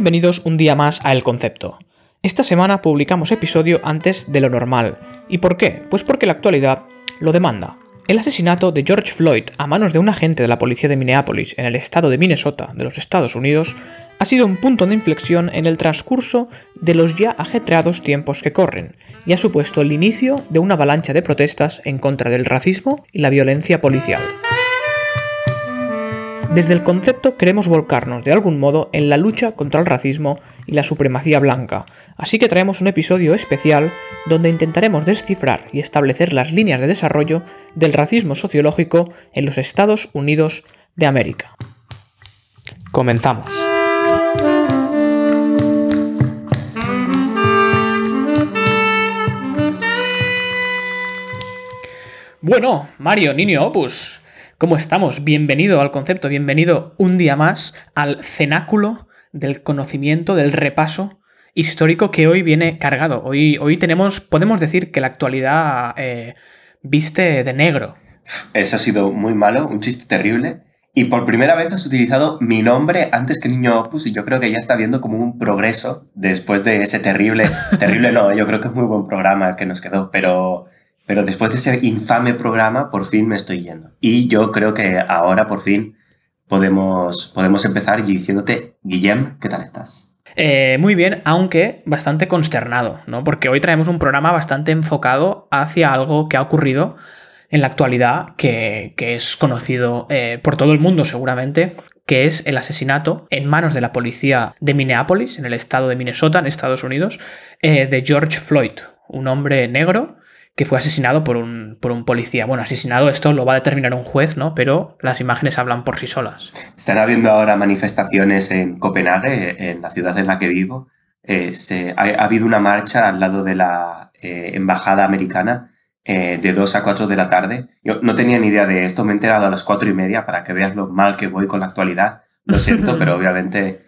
Bienvenidos un día más a El Concepto. Esta semana publicamos episodio antes de lo normal. ¿Y por qué? Pues porque la actualidad lo demanda. El asesinato de George Floyd a manos de un agente de la policía de Minneapolis en el estado de Minnesota de los Estados Unidos ha sido un punto de inflexión en el transcurso de los ya ajetreados tiempos que corren y ha supuesto el inicio de una avalancha de protestas en contra del racismo y la violencia policial. Desde el concepto queremos volcarnos de algún modo en la lucha contra el racismo y la supremacía blanca, así que traemos un episodio especial donde intentaremos descifrar y establecer las líneas de desarrollo del racismo sociológico en los Estados Unidos de América. Comenzamos. Bueno, Mario, Niño Opus, ¿Cómo estamos? Bienvenido al concepto, bienvenido un día más al cenáculo del conocimiento, del repaso histórico que hoy viene cargado. Hoy, hoy tenemos, podemos decir que la actualidad eh, viste de negro. Eso ha sido muy malo, un chiste terrible. Y por primera vez has utilizado mi nombre antes que Niño Opus y yo creo que ya está viendo como un progreso después de ese terrible, terrible no, yo creo que es muy buen programa que nos quedó, pero pero después de ese infame programa, por fin me estoy yendo. Y yo creo que ahora, por fin, podemos, podemos empezar diciéndote, Guillem, ¿qué tal estás? Eh, muy bien, aunque bastante consternado, ¿no? Porque hoy traemos un programa bastante enfocado hacia algo que ha ocurrido en la actualidad, que, es conocido eh, por todo el mundo seguramente, que es el asesinato en manos de la policía de Minneapolis, en el estado de Minnesota, en Estados Unidos, eh, de George Floyd, un hombre negro que fue asesinado por un, por un policía. Bueno, asesinado, esto lo va a determinar un juez, ¿no? Pero las imágenes hablan por sí solas. Están habiendo ahora manifestaciones en Copenhague, en la ciudad en la que vivo. Eh, se, ha, habido una marcha al lado de la eh, embajada americana eh, de 2 a 4 de la tarde. Yo no tenía ni idea de esto, me he enterado a las 4 y media para que veas lo mal que voy con la actualidad. Lo siento, pero obviamente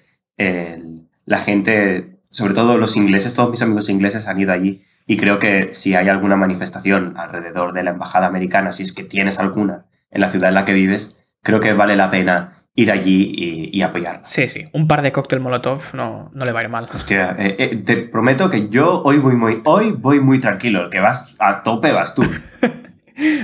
la gente, sobre todo los ingleses, todos mis amigos ingleses han ido allí y creo que si hay alguna manifestación alrededor de la embajada americana, si es que tienes alguna en la ciudad en la que vives, creo que vale la pena ir allí y, y apoyarla. Sí, sí, un par de cóctel molotov no, no le va a ir mal. Hostia, eh, eh, te prometo que yo hoy voy muy, hoy voy muy tranquilo, el que vas a tope vas tú.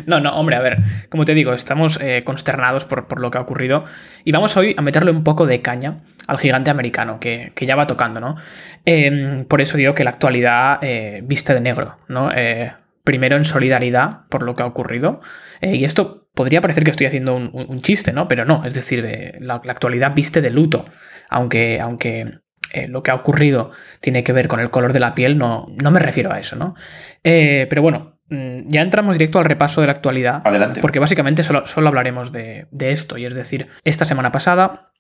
No, no, hombre, a ver, como te digo, estamos eh, consternados por, lo que ha ocurrido y vamos hoy a meterle un poco de caña al gigante americano, que, ya va tocando, ¿no? Em, por eso digo que la actualidad eh, viste de negro, ¿no? Eh, primero en solidaridad por lo que ha ocurrido, y esto podría parecer que estoy haciendo un, chiste, ¿no? Pero no, es decir, la, actualidad viste de luto, aunque, aunque lo que ha ocurrido tiene que ver con el color de la piel, no, no me refiero a eso, ¿no? pero bueno, ya entramos directo al repaso de la actualidad. Adelante. Porque básicamente solo, hablaremos de, esto. Y es decir, esta semana pasada,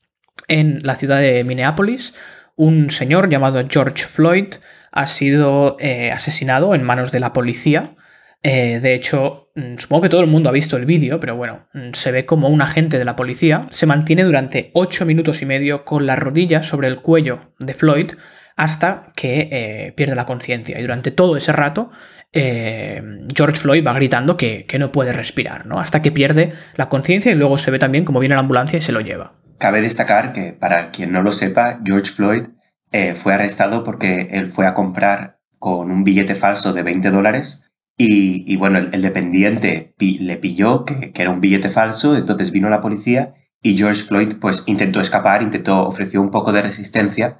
en la ciudad de Minneapolis, un señor llamado George Floyd ha sido eh, asesinado en manos de la policía. Eh, de hecho, mm, supongo que todo el mundo ha visto el vídeo, pero bueno, mm, se ve como un agente de la policía se mantiene durante 8 minutos y medio con la rodilla sobre el cuello de Floyd hasta que eh, pierde la conciencia. Y durante todo ese rato eh, George Floyd va gritando que, no puede respirar, ¿no? Hasta que pierde la conciencia y luego se ve también como viene la ambulancia y se lo lleva. Cabe destacar que, para quien no lo sepa, George Floyd eh, fue arrestado porque él fue a comprar con un billete falso de 20 dólares y, bueno, el, dependiente le pilló que, que, era un billete falso, entonces vino la policía y George Floyd pues intentó escapar, intentó, ofreció un poco de resistencia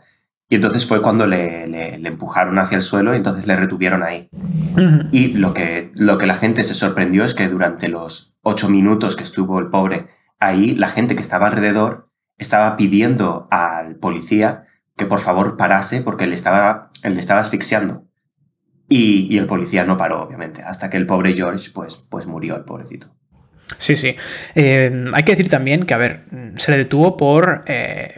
y entonces fue cuando le, le, empujaron hacia el suelo y entonces le retuvieron ahí. Y lo que, lo que la gente se sorprendió es que durante los ocho minutos que estuvo el pobre ahí, la gente que estaba alrededor estaba pidiendo al policía que por favor parase porque le estaba, él le estaba asfixiando. Y, y, el policía no paró, obviamente, hasta que el pobre George pues, pues murió, el pobrecito. Sí, sí. Eh, hay que decir también que, a ver, se le detuvo por... Eh,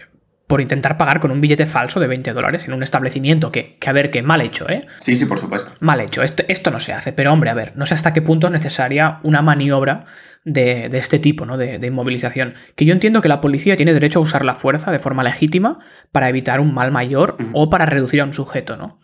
por intentar pagar con un billete falso de 20 dólares en un establecimiento que, que a ver, que mal hecho, ¿eh? Sí, sí, por supuesto. Mal hecho, esto, esto no se hace, pero hombre, a ver, no sé hasta qué punto es necesaria una maniobra de, este tipo, ¿no? De, inmovilización. Que yo entiendo que la policía tiene derecho a usar la fuerza de forma legítima para evitar un mal mayor o para reducir a un sujeto, ¿no?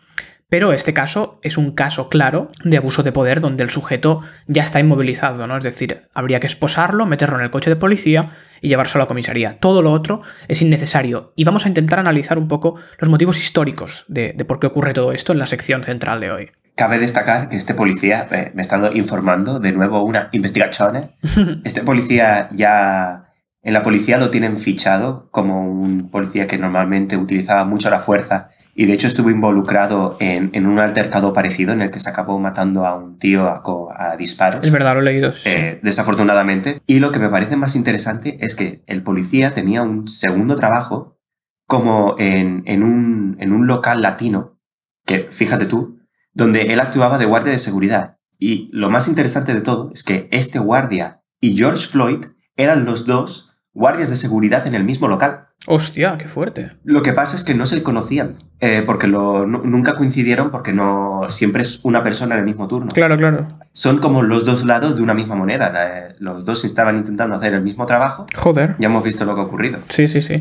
Pero este caso es un caso claro de abuso de poder donde el sujeto ya está inmovilizado, ¿no? Es decir, habría que esposarlo, meterlo en el coche de policía y llevárselo a la comisaría. Todo lo otro es innecesario. Y vamos a intentar analizar un poco los motivos históricos de, por qué ocurre todo esto en la sección central de hoy. Cabe destacar que este policía, eh, me estado informando, de nuevo una investigación. Este policía ya en la policía lo tienen fichado como un policía que normalmente utilizaba mucho la fuerza y de hecho estuvo involucrado en, un altercado parecido en el que se acabó matando a un tío a, disparos. Es verdad, lo he leído. Eh, desafortunadamente. Y lo que me parece más interesante es que el policía tenía un segundo trabajo como en, un, en un local latino, que fíjate tú, donde él actuaba de guardia de seguridad. Y lo más interesante de todo es que este guardia y George Floyd eran los dos guardias de seguridad en el mismo local. Hostia, qué fuerte. Lo que pasa es que no se conocían, eh, porque lo, nunca coincidieron porque no siempre es una persona en el mismo turno. Claro, claro. Son como los dos lados de una misma moneda. los dos estaban intentando hacer el mismo trabajo. Joder. Ya hemos visto lo que ha ocurrido. Sí, sí, sí.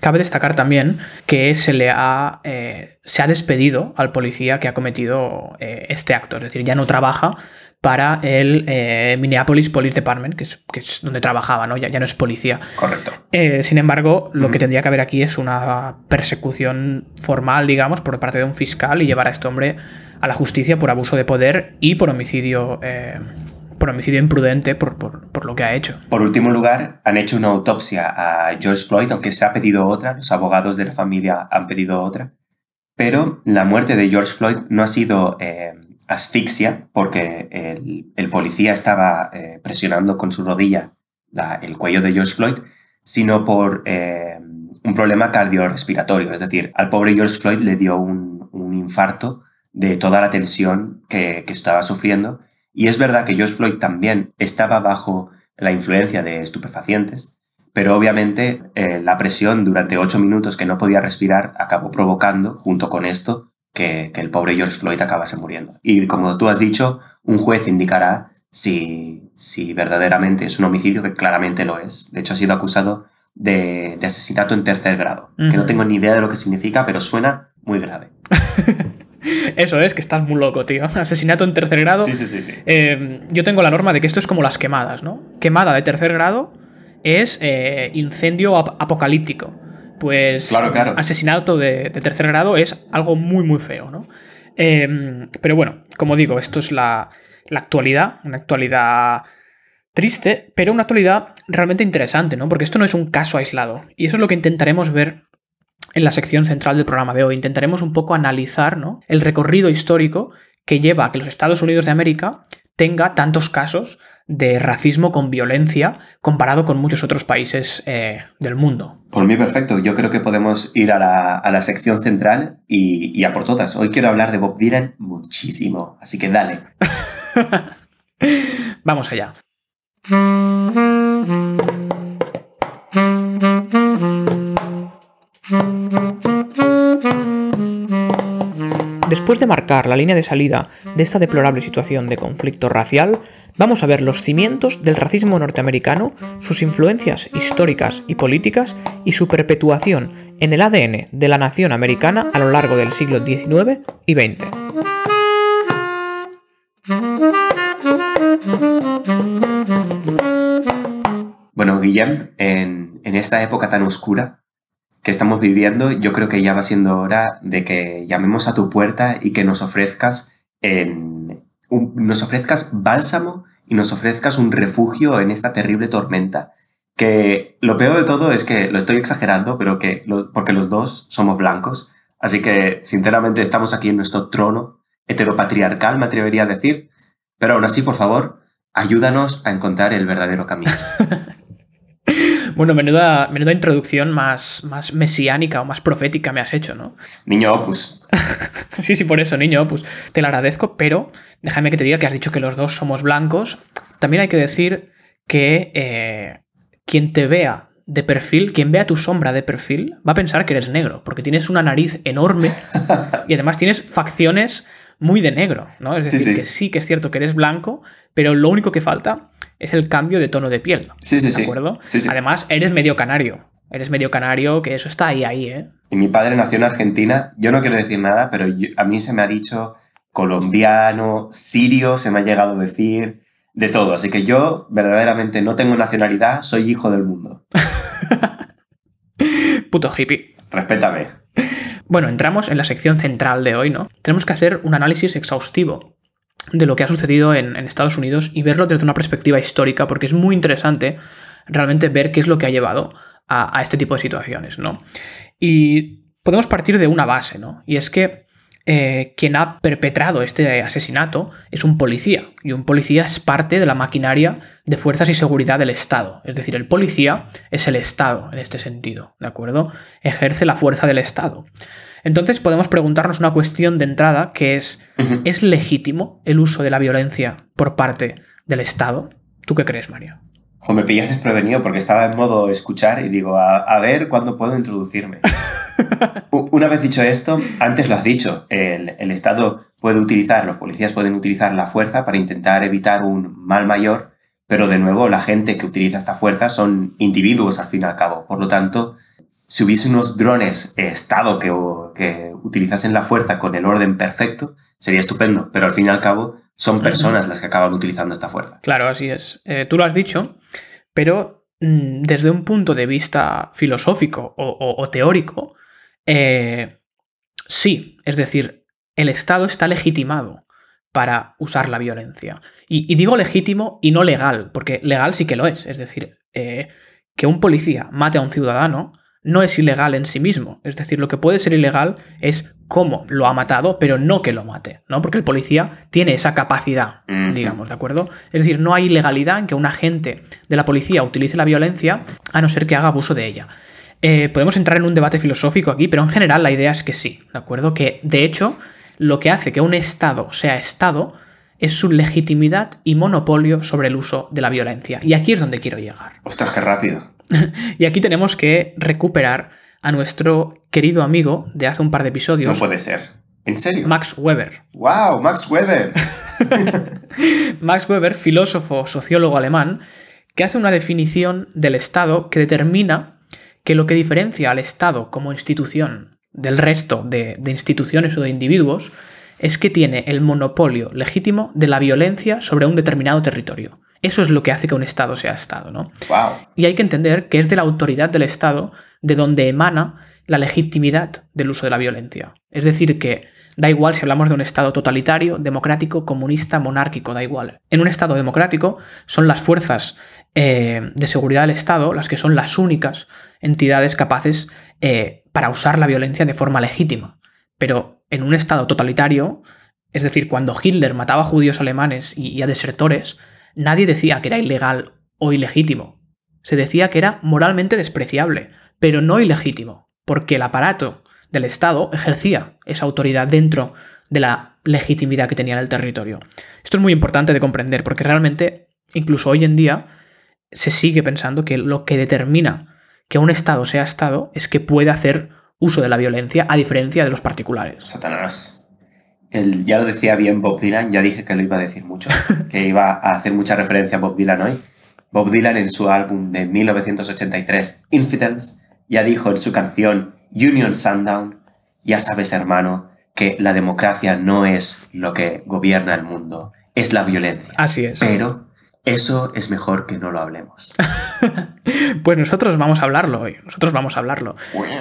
Cabe destacar también que se le ha, eh, se ha despedido al policía que ha cometido eh, este acto. Es decir, ya no trabaja para el eh, Minneapolis Police Department, que es, donde trabajaba, ¿no? Ya, ya, no es policía. Correcto. Eh, sin embargo, lo que tendría que haber aquí es una persecución formal, digamos, por parte de un fiscal y llevar a este hombre a la justicia por abuso de poder y por homicidio. Eh, por homicidio imprudente por, por, lo que ha hecho. Por último lugar, han hecho una autopsia a George Floyd, aunque se ha pedido otra, los abogados de la familia han pedido otra. Pero la muerte de George Floyd no ha sido asfixia porque el, policía estaba eh, presionando con su rodilla el cuello de George Floyd, sino por eh, un problema cardiorrespiratorio. Es decir, al pobre George Floyd le dio un, infarto de toda la tensión que, estaba sufriendo. Y es verdad que George Floyd también estaba bajo la influencia de estupefacientes, pero obviamente eh, la presión durante ocho minutos que no podía respirar acabó provocando, junto con esto, que, el pobre George Floyd acabase muriendo. Y como tú has dicho, un juez indicará si, si verdaderamente es un homicidio, que claramente lo es. De hecho, ha sido acusado de, asesinato en tercer grado, que no tengo ni idea de lo que significa, pero suena muy grave. Eso es, que estás muy loco, tío. Asesinato en tercer grado. Sí, sí, sí. sí. Eh, yo tengo la norma de que esto es como las quemadas, ¿no? Quemada de tercer grado es eh, incendio apocalíptico pues asesinato de, tercer grado es algo muy, muy feo, ¿no? Em, pero bueno, como digo, esto es la, actualidad, una actualidad triste, pero una actualidad realmente interesante, ¿no? Porque esto no es un caso aislado. Y eso es lo que intentaremos ver en la sección central del programa de hoy. Intentaremos un poco analizar ¿no? el recorrido histórico que lleva a que los Estados Unidos de América tenga tantos casos de racismo con violencia comparado con muchos otros países eh, del mundo. Por mí, perfecto. Yo creo que podemos ir a la, sección central y, y, a por todas. Hoy quiero hablar de Bob Dylan muchísimo, así que dale. Vamos allá. Después de marcar la línea de salida de esta deplorable situación de conflicto racial, vamos a ver los cimientos del racismo norteamericano, sus influencias históricas y políticas y su perpetuación en el ADN de la nación americana a lo largo del siglo XIX y XX. Bueno, Guillem, en, en esta época tan oscura que estamos viviendo, yo creo que ya va siendo hora de que llamemos a tu puerta y que nos ofrezcas, en, nos ofrezcas bálsamo y nos ofrezcas un refugio en esta terrible tormenta. Que lo peor de todo es que lo estoy exagerando, pero que porque los dos somos blancos. Así que, sinceramente, estamos aquí en nuestro trono heteropatriarcal, me atrevería a decir. Pero aún así, por favor, ayúdanos a encontrar el verdadero camino. Bueno, menuda, menuda introducción más, más mesiánica o más profética me has hecho, ¿no? Niño Opus. sí, sí, por eso, niño Opus. Te lo agradezco, pero déjame que te diga que has dicho que los dos somos blancos. También hay que decir que eh, quien te vea de perfil, quien vea tu sombra de perfil, va a pensar que eres negro, porque tienes una nariz enorme y además tienes facciones muy de negro, ¿no? Es decir, que sí que es cierto que eres blanco, pero lo único que falta es el cambio de tono de piel. Sí, sí, ¿De acuerdo? Además, eres medio canario. Eres medio canario, que eso está ahí, ahí, ¿eh? Y mi padre nació en Argentina. Yo no quiero decir nada, pero a mí se me ha dicho colombiano, sirio, se me ha llegado a decir de todo. Así que yo verdaderamente no tengo nacionalidad, soy hijo del mundo. Puto hippie. Respétame. Bueno, entramos en la sección central de hoy, ¿no? Tenemos que hacer un análisis exhaustivo de lo que ha sucedido en, Estados Unidos y verlo desde una perspectiva histórica, porque es muy interesante realmente ver qué es lo que ha llevado a, este tipo de situaciones, ¿no? Y podemos partir de una base, ¿no? Y es que eh, quien ha perpetrado este asesinato es un policía, y un policía es parte de la maquinaria de fuerzas y seguridad del Estado. Es decir, el policía es el Estado en este sentido, ¿de acuerdo? Ejerce la fuerza del Estado. Entonces podemos preguntarnos una cuestión de entrada que es, ¿es legítimo el uso de la violencia por parte del Estado? ¿Tú qué crees, Mario? me pillas desprevenido porque estaba en modo escuchar y digo, a ver cuándo puedo introducirme. Una vez dicho esto, antes lo has dicho, el, Estado puede utilizar, los policías pueden utilizar la fuerza para intentar evitar un mal mayor, pero de nuevo la gente que utiliza esta fuerza son individuos al fin y al cabo. Por lo tanto, si hubiese unos drones Estado que, que utilizasen la fuerza con el orden perfecto, sería estupendo, pero al fin y al cabo son personas las que acaban utilizando esta fuerza. Claro, así es. Eh, tú lo has dicho, pero mm, desde un punto de vista filosófico o teórico, eh, sí, es decir, el Estado está legitimado para usar la violencia. Y, digo legítimo y no legal, porque legal sí que lo es. Es decir, eh, que un policía mate a un ciudadano no es ilegal en sí mismo. Es decir, lo que puede ser ilegal es cómo lo ha matado, pero no que lo mate, ¿no? Porque el policía tiene esa capacidad, digamos, ¿de acuerdo? Es decir, no hay ilegalidad en que un agente de la policía utilice la violencia a no ser que haga abuso de ella. Eh, podemos entrar en un debate filosófico aquí, pero en general la idea es que sí, ¿de acuerdo? Que de hecho lo que hace que un Estado sea Estado es su legitimidad y monopolio sobre el uso de la violencia. Y aquí es donde quiero llegar. Ostras, qué rápido. y aquí tenemos que recuperar a nuestro querido amigo de hace un par de episodios. No puede ser. ¿En serio? Max Weber. ¡Wow! Max Weber. Max Weber, filósofo, sociólogo alemán, que hace una definición del Estado que determina que lo que diferencia al Estado como institución del resto de, instituciones o de individuos es que tiene el monopolio legítimo de la violencia sobre un determinado territorio. Eso es lo que hace que un Estado sea Estado, ¿no? Y hay que entender que es de la autoridad del Estado de donde emana la legitimidad del uso de la violencia. Es decir, que da igual si hablamos de un Estado totalitario, democrático, comunista, monárquico, da igual. En un Estado democrático son las fuerzas eh, de seguridad del Estado las que son las únicas entidades capaces eh, para usar la violencia de forma legítima. Pero en un Estado totalitario, es decir, cuando Hitler mataba a judíos alemanes y, y a desertores, nadie decía que era ilegal o ilegítimo. Se decía que era moralmente despreciable, pero no ilegítimo, porque el aparato del Estado ejercía esa autoridad dentro de la legitimidad que tenía en el territorio. Esto es muy importante de comprender, porque realmente, incluso hoy en día, se sigue pensando que lo que determina que un Estado sea Estado es que puede hacer uso de la violencia a diferencia de los particulares. Satanás. El, ya lo decía bien Bob Dylan, ya dije que lo iba a decir mucho, que iba a hacer mucha referencia a Bob Dylan hoy. Bob Dylan en su álbum de 1983, Infidels, ya dijo en su canción Union Sundown, ya sabes hermano, que la democracia no es lo que gobierna el mundo, es la violencia. Así es. Pero eso es mejor que no lo hablemos. pues nosotros vamos a hablarlo hoy. Nosotros vamos a hablarlo.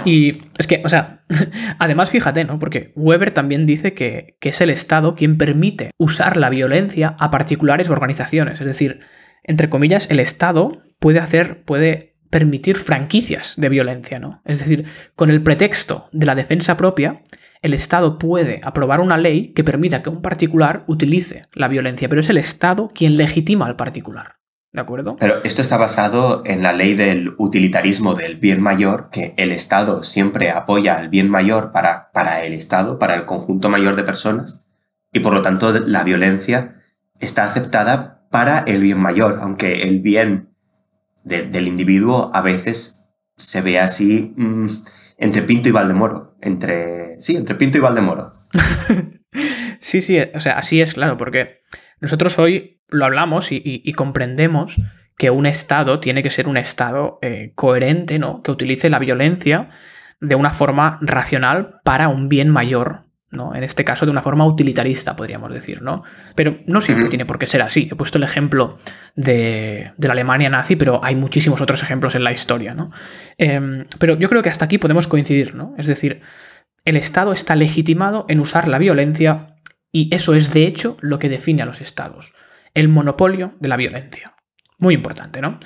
Y es que, o sea, además fíjate, ¿no? Porque Weber también dice que, que, es el Estado quien permite usar la violencia a particulares o organizaciones. Es decir, entre comillas, el Estado puede hacer, puede permitir franquicias de violencia, ¿no? Es decir, con el pretexto de la defensa propia, el Estado puede aprobar una ley que permita que un particular utilice la violencia, pero es el Estado quien legitima al particular. ¿De acuerdo? Pero esto está basado en la ley del utilitarismo del bien mayor, que el Estado siempre apoya al bien mayor para, para el Estado, para el conjunto mayor de personas, y por lo tanto la violencia está aceptada para el bien mayor, aunque el bien del individuo a veces se ve así mm, entre Pinto y Valdemoro. Entre. Sí, entre Pinto y Valdemoro. sí, sí, o sea, así es, claro, porque nosotros hoy lo hablamos y, comprendemos que un Estado tiene que ser un Estado eh, coherente, ¿no? Que utilice la violencia de una forma racional para un bien mayor, ¿no? En este caso, de una forma utilitarista, podríamos decir, ¿no? Pero no siempre tiene por qué ser así. He puesto el ejemplo de, la Alemania nazi, pero hay muchísimos otros ejemplos en la historia, ¿no? Em, pero yo creo que hasta aquí podemos coincidir, ¿no? Es decir, el Estado está legitimado en usar la violencia y eso es de hecho lo que define a los Estados, el monopolio de la violencia. Muy importante, ¿no?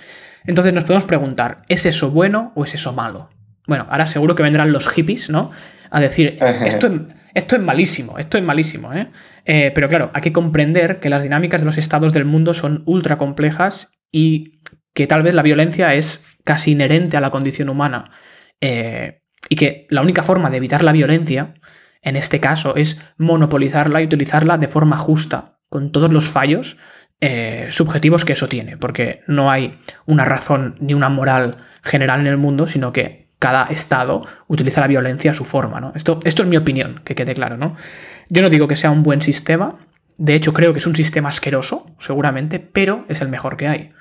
Entonces nos podemos preguntar, ¿es eso bueno o es eso malo? Bueno, ahora seguro que vendrán los hippies, ¿no? A decir, esto, esto es malísimo, esto es malísimo, ¿eh? ¿eh? Pero claro, hay que comprender que las dinámicas de los estados del mundo son ultra complejas y que tal vez la violencia es casi inherente a la condición humana. Eh, y que la única forma de evitar la violencia, en este caso, es monopolizarla y utilizarla de forma justa, con todos los fallos eh, subjetivos que eso tiene, porque no hay una razón ni una moral general en el mundo, sino que cada Estado utiliza la violencia a su forma. ¿no? Esto, esto es mi opinión, que quede claro. ¿no? Yo no digo que sea un buen sistema, de hecho creo que es un sistema asqueroso, seguramente, pero es el mejor que hay.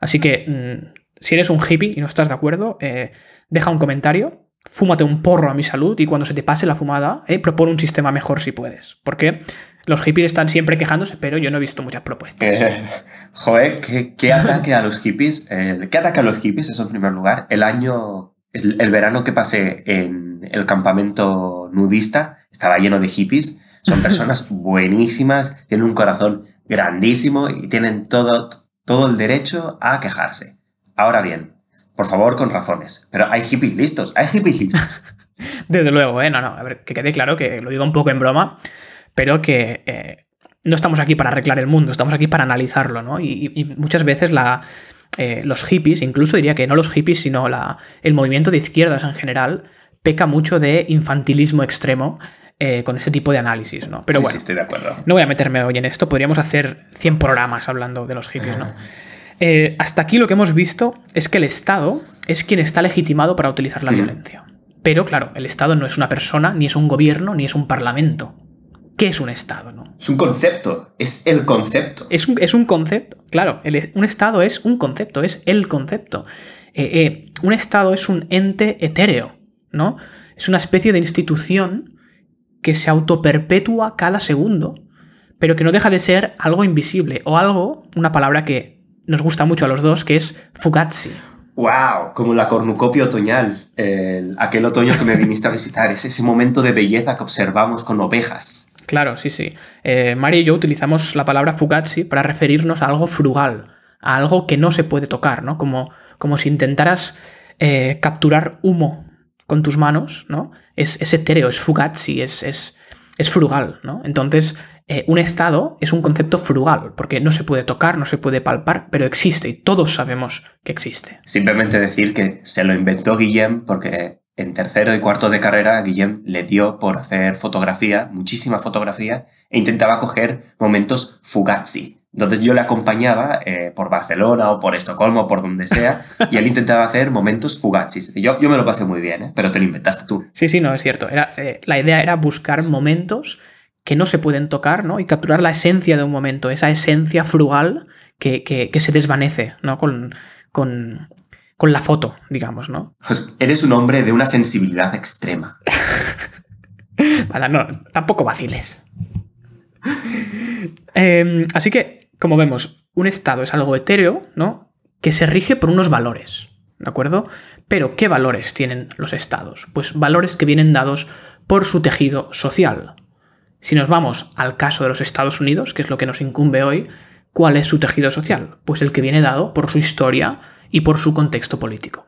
Así que mm, si eres un hippie y no estás de acuerdo, eh, deja un comentario fúmate un porro a mi salud y cuando se te pase la fumada, eh, propone un sistema mejor si puedes. Porque los hippies están siempre quejándose, pero yo no he visto muchas propuestas. Eh, joder, ¿qué, ataque a los hippies? ¿Qué ataque a los hippies? Eso en primer lugar. El año, el verano que pasé en el campamento nudista estaba lleno de hippies. Son personas buenísimas, tienen un corazón grandísimo y tienen todo, todo el derecho a quejarse. Ahora bien, por favor, con razones. Pero hay hippies listos, hay hippies listos. Desde luego, ¿eh? No, no, a ver, que quede claro que lo digo un poco en broma, pero que eh, no estamos aquí para arreglar el mundo, estamos aquí para analizarlo, ¿no? Y, muchas veces la, eh, los hippies, incluso diría que no los hippies, sino la, el movimiento de izquierdas en general, peca mucho de infantilismo extremo eh, con este tipo de análisis, ¿no? Pero bueno, sí, estoy de acuerdo. No voy a meterme hoy en esto, podríamos hacer 100 programas hablando de los hippies, ¿no? Eh, hasta aquí lo que hemos visto es que el Estado es quien está legitimado para utilizar la mm. violencia. Pero claro, el Estado no es una persona, ni es un gobierno, ni es un parlamento. ¿Qué es un Estado? No? Es un concepto, es el concepto. Es un, es un concepto, claro. un Estado es un concepto, es el concepto. Eh, eh, un Estado es un ente etéreo, ¿no? Es una especie de institución que se autoperpetúa cada segundo, pero que no deja de ser algo invisible o algo, una palabra que nos gusta mucho a los dos, que es Fugazi. ¡Wow! Como la cornucopia otoñal, aquel otoño que me viniste a visitar, es ese momento de belleza que observamos con ovejas. Claro, sí, sí. Eh, y yo utilizamos la palabra Fugazi para referirnos a algo frugal, a algo que no se puede tocar, ¿no? Como, como si intentaras eh, capturar humo con tus manos, ¿no? Es, es etéreo, es Fugazi, es, es, es frugal, ¿no? Entonces, eh, un estado es un concepto frugal, porque no se puede tocar, no se puede palpar, pero existe y todos sabemos que existe. Simplemente decir que se lo inventó Guillem porque en tercero y cuarto de carrera Guillem le dio por hacer fotografía, muchísima fotografía, e intentaba coger momentos fugazi. Entonces yo le acompañaba eh, por Barcelona o por Estocolmo o por donde sea y él intentaba hacer momentos fugazis. Yo, yo me lo pasé muy bien, ¿eh? pero te lo inventaste tú. Sí, sí, no, es cierto. Era, la idea era buscar momentos que no se pueden tocar, ¿no? Y capturar la esencia de un momento, esa esencia frugal que, se desvanece, ¿no? Con, con, la foto, digamos, ¿no? Pues eres un hombre de una sensibilidad extrema. no, tampoco vaciles. Em, así que, como vemos, un estado es algo etéreo, ¿no? Que se rige por unos valores, ¿de acuerdo? Pero, ¿qué valores tienen los estados? Pues valores que vienen dados por su tejido social, si nos vamos al caso de los Estados Unidos, que es lo que nos incumbe hoy, ¿cuál es su tejido social? Pues el que viene dado por su historia y por su contexto político.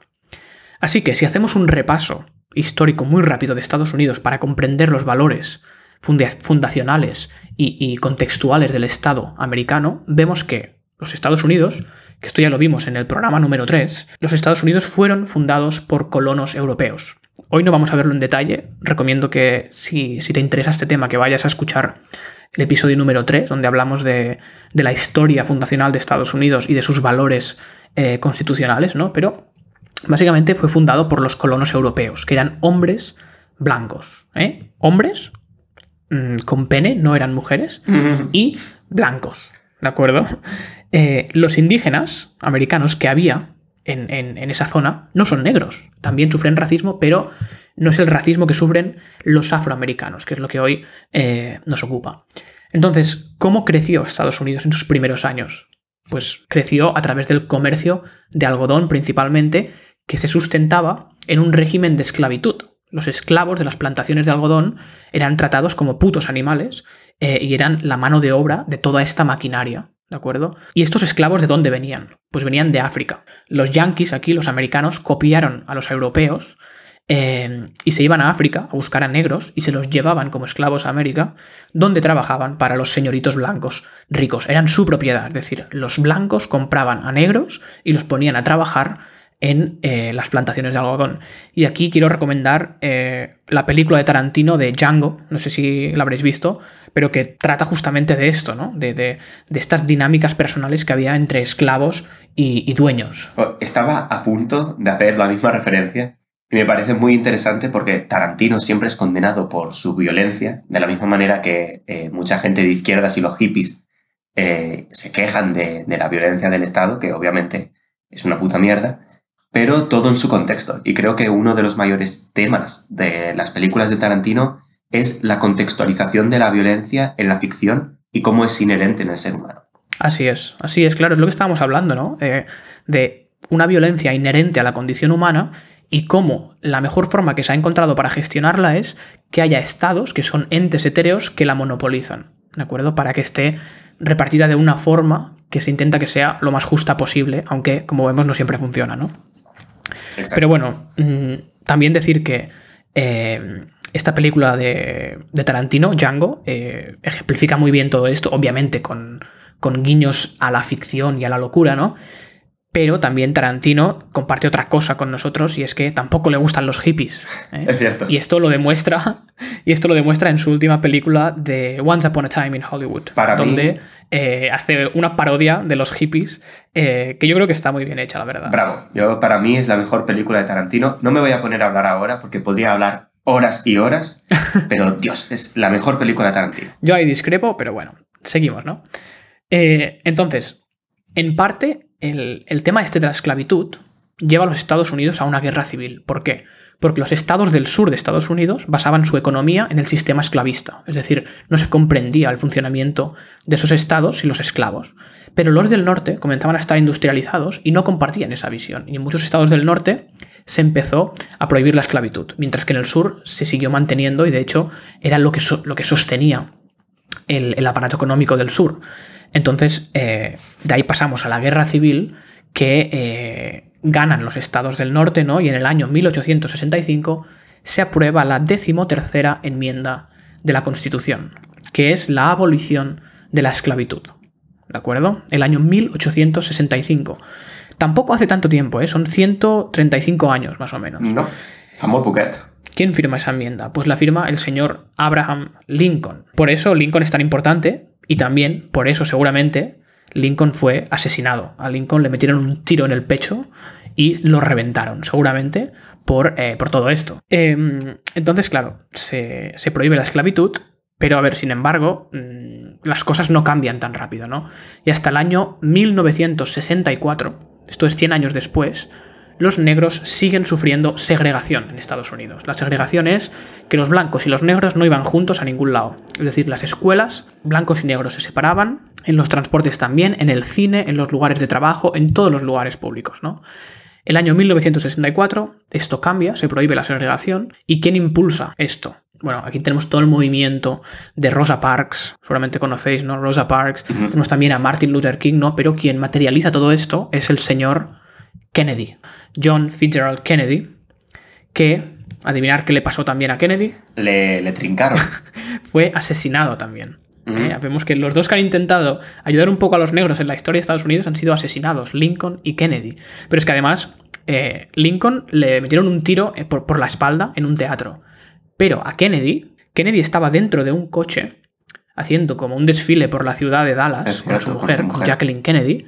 Así que si hacemos un repaso histórico muy rápido de Estados Unidos para comprender los valores fundacionales y, contextuales del Estado americano, vemos que los Estados Unidos, que esto ya lo vimos en el programa número 3, los Estados Unidos fueron fundados por colonos europeos. Hoy no vamos a verlo en detalle. Recomiendo que si, te interesa este tema, que vayas a escuchar el episodio número 3, donde hablamos de, la historia fundacional de Estados Unidos y de sus valores eh, constitucionales, ¿no? Pero básicamente fue fundado por los colonos europeos, que eran hombres blancos. ¿eh? Hombres mm, con pene, no eran mujeres, y blancos. ¿De acuerdo? eh, los indígenas americanos que había en, esa zona no son negros. También sufren racismo, pero no es el racismo que sufren los afroamericanos, que es lo que hoy eh, nos ocupa. Entonces, ¿cómo creció Estados Unidos en sus primeros años? Pues creció a través del comercio de algodón principalmente, que se sustentaba en un régimen de esclavitud. Los esclavos de las plantaciones de algodón eran tratados como putos animales eh, y eran la mano de obra de toda esta maquinaria. ¿De acuerdo? ¿Y estos esclavos de dónde venían? Pues venían de África. Los yanquis aquí, los americanos, copiaron a los europeos eh, y se iban a África a buscar a negros y se los llevaban como esclavos a América, donde trabajaban para los señoritos blancos ricos. Eran su propiedad, es decir, los blancos compraban a negros y los ponían a trabajar en eh, las plantaciones de algodón. Y aquí quiero recomendar eh, la película de Tarantino de Django, no sé si la habréis visto, pero que trata justamente de esto, ¿no? De, estas dinámicas personales que había entre esclavos y, dueños. Oh, estaba a punto de hacer la misma referencia y me parece muy interesante porque Tarantino siempre es condenado por su violencia, de la misma manera que eh, mucha gente de izquierdas y los hippies se quejan de la violencia del Estado, que obviamente es una puta mierda pero todo en su contexto. Y creo que uno de los mayores temas de las películas de Tarantino es la contextualización de la violencia en la ficción y cómo es inherente en el ser humano. Así es, así es, claro, es lo que estábamos hablando, ¿no? Eh, de una violencia inherente a la condición humana y cómo la mejor forma que se ha encontrado para gestionarla es que haya estados que son entes etéreos que la monopolizan, ¿de acuerdo? Para que esté repartida de una forma que se intenta que sea lo más justa posible, aunque como vemos no siempre funciona, ¿no? Pero bueno, mm, también decir que eh, esta película de, Tarantino, Django, eh, ejemplifica muy bien todo esto, obviamente con, con guiños a la ficción y a la locura, ¿no? Pero también Tarantino comparte otra cosa con nosotros y es que tampoco le gustan los hippies. ¿eh? Es cierto. Y esto lo demuestra, y esto lo demuestra en su última película de Once Upon a Time in Hollywood, Para donde eh, hace una parodia de los hippies eh, que yo creo que está muy bien hecha, la verdad. Bravo. Yo para mí es la mejor película de Tarantino. No me voy a poner a hablar ahora porque podría hablar horas y horas, pero Dios, es la mejor película de Tarantino. Yo ahí discrepo, pero bueno, seguimos, ¿no? entonces, en parte el, tema este de la esclavitud lleva a los Estados Unidos a una guerra civil. ¿Por qué? Porque los estados del sur de Estados Unidos basaban su economía en el sistema esclavista, es decir, no se comprendía el funcionamiento de esos estados y los esclavos. Pero los del norte comenzaban a estar industrializados y no compartían esa visión. Y en muchos estados del norte se empezó a prohibir la esclavitud, mientras que en el sur se siguió manteniendo y de hecho era lo que, lo que sostenía el, el aparato económico del sur. Entonces, eh, de ahí pasamos a la guerra civil que eh, ganan los estados del norte, ¿no? Y en el año 1865 se aprueba la decimotercera enmienda de la Constitución, que es la abolición de la esclavitud. ¿De acuerdo? El año 1865. Tampoco hace tanto tiempo, ¿eh? son 135 años más o menos. No. ¿Quién firma esa enmienda? Pues la firma el señor Abraham Lincoln. Por eso Lincoln es tan importante, y también, por eso seguramente, Lincoln fue asesinado. A Lincoln le metieron un tiro en el pecho y lo reventaron, seguramente, por, eh, por todo esto. Em, entonces, claro, se, prohíbe la esclavitud, pero a ver, sin embargo, mm, las cosas no cambian tan rápido, ¿no? Y hasta el año 1964, esto es 100 años después, los negros siguen sufriendo segregación en Estados Unidos. La segregación es que los blancos y los negros no iban juntos a ningún lado. Es decir, las escuelas, blancos y negros se separaban, en los transportes también, en el cine, en los lugares de trabajo, en todos los lugares públicos, ¿no? El año 1964 esto cambia, se prohíbe la segregación. ¿Y quién impulsa esto? Bueno, aquí tenemos todo el movimiento de Rosa Parks, seguramente conocéis, ¿no? Rosa Parks. Tenemos también a Martin Luther King, ¿no? Pero quien materializa todo esto es el señor Kennedy, John Fitzgerald Kennedy, que, adivinar qué le pasó también a Kennedy. Le, trincaron. fue asesinado también. Eh, vemos que los dos que han intentado ayudar un poco a los negros en la historia de Estados Unidos han sido asesinados, Lincoln y Kennedy. Pero es que además, eh, Lincoln le metieron un tiro eh, por, la espalda en un teatro. Pero a Kennedy, Kennedy estaba dentro de un coche haciendo como un desfile por la ciudad de Dallas con, su mujer, Jacqueline Kennedy,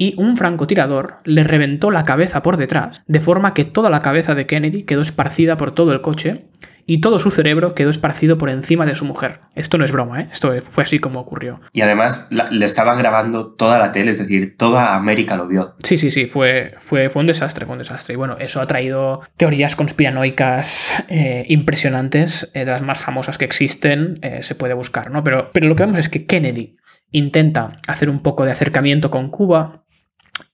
y un francotirador le reventó la cabeza por detrás, de forma que toda la cabeza de Kennedy quedó esparcida por todo el coche y todo su cerebro quedó esparcido por encima de su mujer. Esto no es broma, ¿eh? Esto fue así como ocurrió. Y además le estaban grabando toda la tele, es decir, toda América lo vio. Sí, sí, sí, fue, fue, fue un desastre, fue un desastre. Y bueno, eso ha traído teorías conspiranoicas eh, impresionantes, eh, de las más famosas que existen, eh, se puede buscar, ¿no? Pero, pero lo que vemos es que Kennedy intenta hacer un poco de acercamiento con Cuba,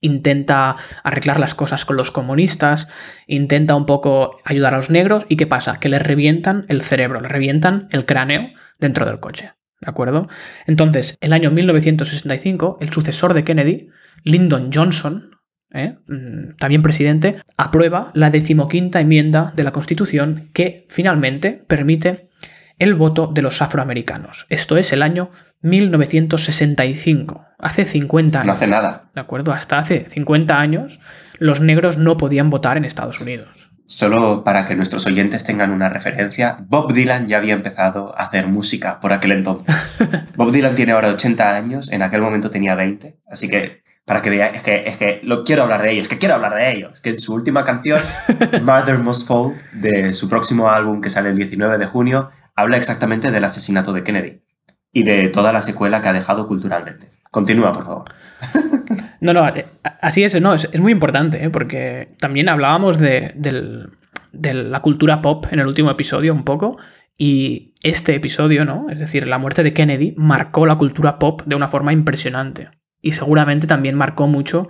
intenta arreglar las cosas con los comunistas, intenta un poco ayudar a los negros y ¿qué pasa? Que les revientan el cerebro, les revientan el cráneo dentro del coche. ¿De acuerdo? Entonces, el año 1965, el sucesor de Kennedy, Lyndon Johnson, ¿eh? mm, también presidente, aprueba la decimoquinta enmienda de la Constitución que finalmente permite el voto de los afroamericanos. Esto es el año 1965, hace 50 años. No hace nada. ¿De acuerdo? Hasta hace 50 años los negros no podían votar en Estados Unidos. Solo para que nuestros oyentes tengan una referencia, Bob Dylan ya había empezado a hacer música por aquel entonces. Bob Dylan tiene ahora 80 años, en aquel momento tenía 20, así que para que veáis, es que, es que lo quiero hablar de ellos, que quiero hablar de ellos. Que en su última canción, Mother Must Fall, de su próximo álbum que sale el 19 de junio, habla exactamente del asesinato de Kennedy y de toda la secuela que ha dejado culturalmente. Continúa, por favor. No, no, eh, así es, no, es, muy importante, ¿eh? porque también hablábamos de, de, la cultura pop en el último episodio un poco, y este episodio, ¿no? Es decir, la muerte de Kennedy marcó la cultura pop de una forma impresionante. Y seguramente también marcó mucho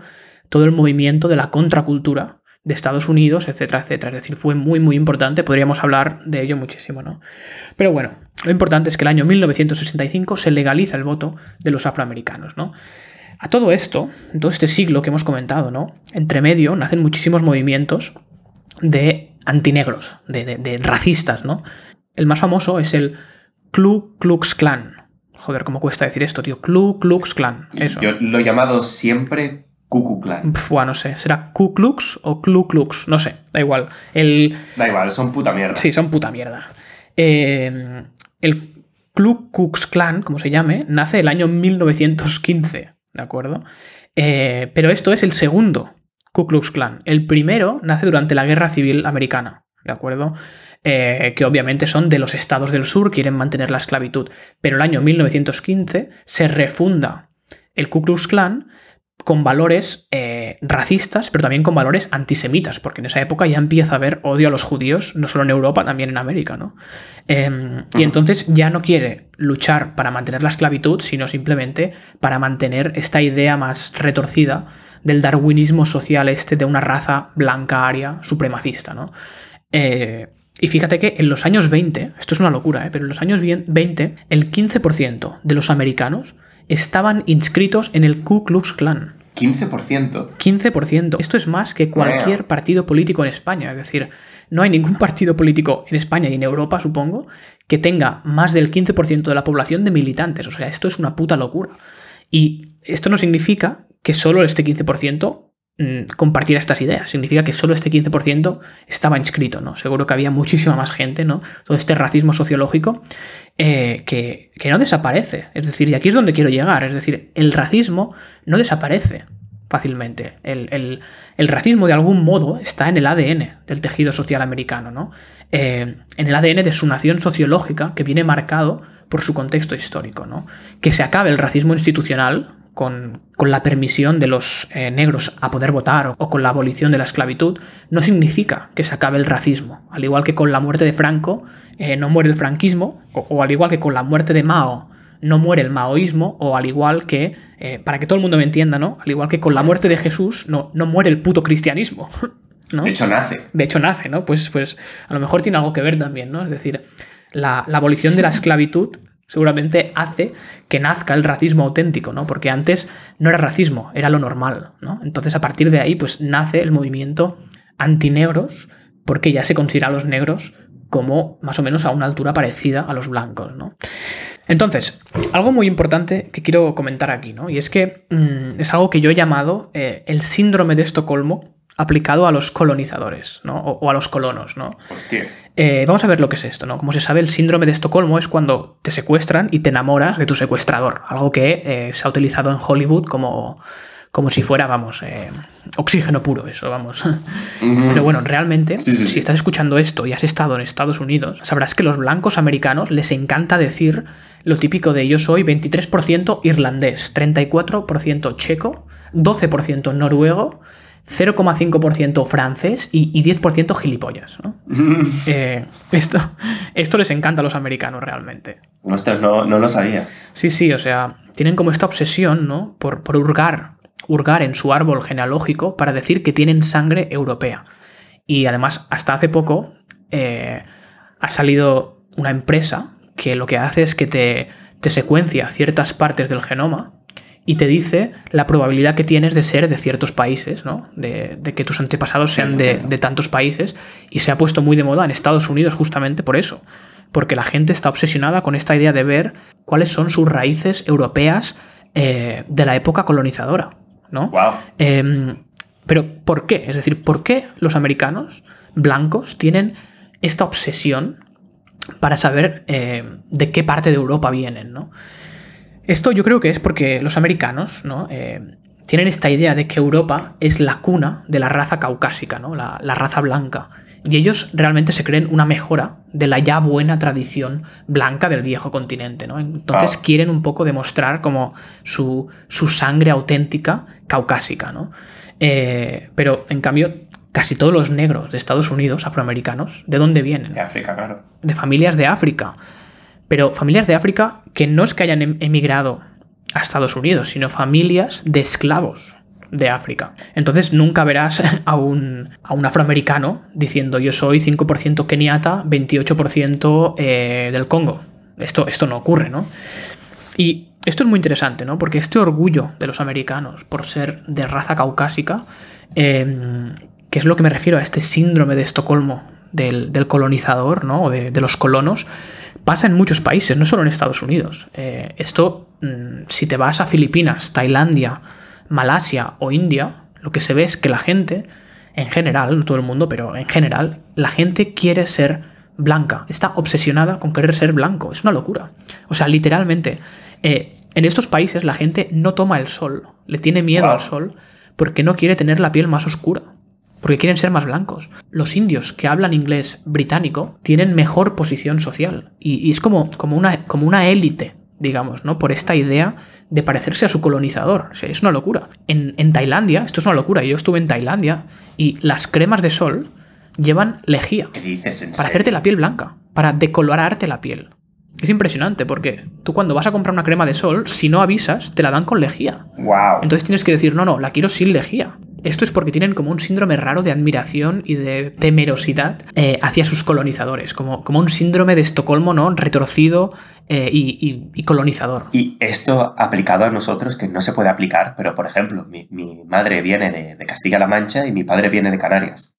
todo el movimiento de la contracultura de Estados Unidos, etcétera, etcétera. Es decir, fue muy, muy importante, podríamos hablar de ello muchísimo, ¿no? Pero bueno, lo importante es que el año 1965 se legaliza el voto de los afroamericanos, ¿no? A todo esto, en todo este siglo que hemos comentado, ¿no? Entre medio nacen muchísimos movimientos de antinegros, de, de, racistas, ¿no? El más famoso es el Ku Klux Klan. Joder, cómo cuesta decir esto, tío. Ku Klux Klan. Eso. Yo lo he llamado siempre Ku Clan. no sé, ¿será Ku Klux o Klu Klux? No sé, da igual. El... Da igual, son puta mierda. Sí, son puta mierda. Eh, el Ku Klux Klan, como se llame, nace el año 1915, ¿de acuerdo? Eh, pero esto es el segundo Ku Klux Klan. El primero nace durante la Guerra Civil Americana, ¿de acuerdo? Eh, que obviamente son de los estados del sur, quieren mantener la esclavitud. Pero el año 1915 se refunda el Ku Klux Klan con valores eh, racistas, pero también con valores antisemitas, porque en esa época ya empieza a haber odio a los judíos, no solo en Europa, también en América, ¿no? Em, y entonces ya no quiere luchar para mantener la esclavitud, sino simplemente para mantener esta idea más retorcida del darwinismo social este de una raza blanca aria supremacista, ¿no? Eh, y fíjate que en los años 20, esto es una locura, ¿eh? pero en los años 20, el 15% de los americanos estaban inscritos en el Ku Klux Klan. 15%. 15%. Esto es más que cualquier partido político en España. Es decir, no hay ningún partido político en España y en Europa, supongo, que tenga más del 15% de la población de militantes. O sea, esto es una puta locura. Y esto no significa que solo este 15% Mm, compartir estas ideas. Significa que solo este 15% estaba inscrito, ¿no? Seguro que había muchísima más gente, ¿no? Todo este racismo sociológico eh, que, no desaparece. Es decir, y aquí es donde quiero llegar. Es decir, el racismo no desaparece fácilmente. El, racismo de algún modo está en el ADN del tejido social americano, ¿no? Eh, en el ADN de su nación sociológica que viene marcado por su contexto histórico, ¿no? Que se acabe el racismo institucional, con, la permisión de los eh, negros a poder votar o, con la abolición de la esclavitud, no significa que se acabe el racismo. Al igual que con la muerte de Franco eh, no muere el franquismo, o, al igual que con la muerte de Mao no muere el maoísmo, o al igual que, eh, para que todo el mundo me entienda, ¿no? Al igual que con la muerte de Jesús no, no muere el puto cristianismo. ¿no? De hecho nace. De hecho nace, ¿no? Pues, pues a lo mejor tiene algo que ver también, ¿no? Es decir, la, la abolición de la esclavitud seguramente hace que nazca el racismo auténtico, ¿no? Porque antes no era racismo, era lo normal, ¿no? Entonces a partir de ahí pues nace el movimiento antinegros porque ya se considera a los negros como más o menos a una altura parecida a los blancos, ¿no? Entonces, algo muy importante que quiero comentar aquí, ¿no? Y es que mm, es algo que yo he llamado eh, el síndrome de Estocolmo aplicado a los colonizadores, ¿no? O, a los colonos, ¿no? Hostia. Eh, vamos a ver lo que es esto, ¿no? Como se sabe, el síndrome de Estocolmo es cuando te secuestran y te enamoras de tu secuestrador, algo que eh, se ha utilizado en Hollywood como, como si fuera, vamos, eh, oxígeno puro, eso, vamos. Pero bueno, realmente, si estás escuchando esto y has estado en Estados Unidos, sabrás que los blancos americanos les encanta decir lo típico de yo soy 23% irlandés, 34% checo, 12% noruego, 0,5% francés y, 10% gilipollas. ¿no? Eh, esto, esto les encanta a los americanos realmente. no, no lo sabía. Sí, sí, o sea, tienen como esta obsesión, ¿no? Por, por hurgar, hurgar en su árbol genealógico para decir que tienen sangre europea. Y además, hasta hace poco eh, ha salido una empresa que lo que hace es que te, te secuencia ciertas partes del genoma y te dice la probabilidad que tienes de ser de ciertos países, ¿no? De, que tus antepasados sean de, tantos países. Y se ha puesto muy de moda en Estados Unidos justamente por eso. Porque la gente está obsesionada con esta idea de ver cuáles son sus raíces europeas eh, de la época colonizadora, ¿no? Em, pero ¿por qué? Es decir, ¿por qué los americanos blancos tienen esta obsesión para saber eh, de qué parte de Europa vienen, ¿no? Esto yo creo que es porque los americanos ¿no? Eh, tienen esta idea de que Europa es la cuna de la raza caucásica, ¿no? la, raza blanca. Y ellos realmente se creen una mejora de la ya buena tradición blanca del viejo continente. ¿no? Entonces quieren un poco demostrar como su, sangre auténtica caucásica. ¿no? Eh, pero en cambio, casi todos los negros de Estados Unidos, afroamericanos, ¿de dónde vienen? De África, claro. De familias de África. Pero familias de África que no es que hayan em-, emigrado a Estados Unidos, sino familias de esclavos de África. Entonces nunca verás a un, a un afroamericano diciendo yo soy 5% keniata, 28% eh, del Congo. Esto, esto no ocurre, ¿no? Y esto es muy interesante, ¿no? Porque este orgullo de los americanos por ser de raza caucásica, em, que es lo que me refiero a este síndrome de Estocolmo del, colonizador, ¿no? O de los colonos, Pasa en muchos países, no solo en Estados Unidos. Eh, esto, mm, si te vas a Filipinas, Tailandia, Malasia o India, lo que se ve es que la gente, en general, no todo el mundo, pero en general, la gente quiere ser blanca, está obsesionada con querer ser blanco, es una locura. O sea, literalmente, eh, en estos países la gente no toma el sol, le tiene miedo al sol porque no quiere tener la piel más oscura porque quieren ser más blancos. Los indios que hablan inglés británico tienen mejor posición social y, es como, como, una, como una élite, digamos, ¿no? Por esta idea de parecerse a su colonizador. es una locura. En, en Tailandia, esto es una locura, yo estuve en Tailandia y las cremas de sol llevan lejía. para hacerte la piel blanca, para decolorarte la piel. Es impresionante porque tú cuando vas a comprar una crema de sol, si no avisas, te la dan con lejía. Wow. Entonces tienes que decir, no, no, la quiero sin lejía. Esto es porque tienen como un síndrome raro de admiración y de temerosidad eh, hacia sus colonizadores, como, como un síndrome de Estocolmo, ¿no? Retorcido eh, y, colonizador. Y esto aplicado a nosotros, que no se puede aplicar, pero por ejemplo, mi, madre viene de, de Castilla-La Mancha y mi padre viene de Canarias.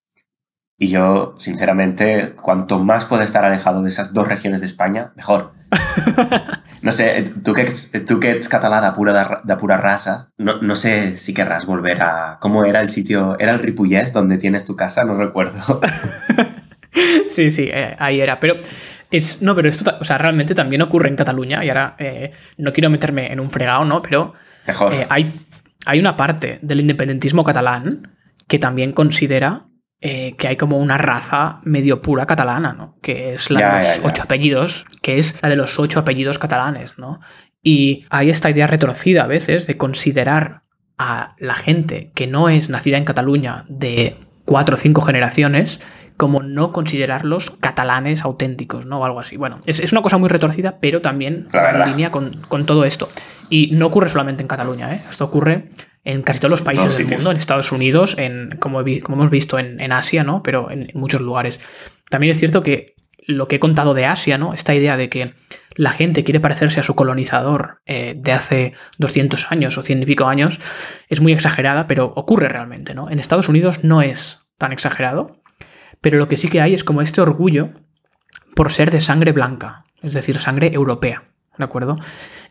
Y yo, sinceramente, cuanto más pueda estar alejado de esas dos regiones de España, mejor. no sé, tú que, tú que ets català de pura, de, pura raza, no, no, sé si querrás volver a... ¿Cómo era el sitio? ¿Era el Ripollès donde tienes tu casa? No recuerdo. sí, sí, eh, ahí era. Pero es, no, pero esto, o sea, realmente también ocurre en Cataluña y ahora eh, no quiero meterme en un fregado, ¿no? Pero Mejor. Eh, hay, hay una parte del independentismo catalán que también considera eh, que hay como una raza medio pura catalana, ¿no? Que es la de los ocho apellidos, que es la de los ocho apellidos catalanes, ¿no? Y hay esta idea retorcida a veces de considerar a la gente que no es nacida en Cataluña de cuatro o cinco generaciones como no considerarlos catalanes auténticos, ¿no? O algo así. Bueno, es, una cosa muy retorcida, pero también en línea con, con, todo esto. Y no ocurre solamente en Cataluña, ¿eh? Esto ocurre en casi todos los países del mundo, en Estados Unidos, en, como, como hemos visto en, Asia, ¿no? Pero en, muchos lugares. También es cierto que lo que he contado de Asia, ¿no? Esta idea de que la gente quiere parecerse a su colonizador eh, de hace 200 años o 100 y pico años, es muy exagerada, pero ocurre realmente, ¿no? En Estados Unidos no es tan exagerado, pero lo que sí que hay es como este orgullo por ser de sangre blanca, es decir, sangre europea, ¿de acuerdo?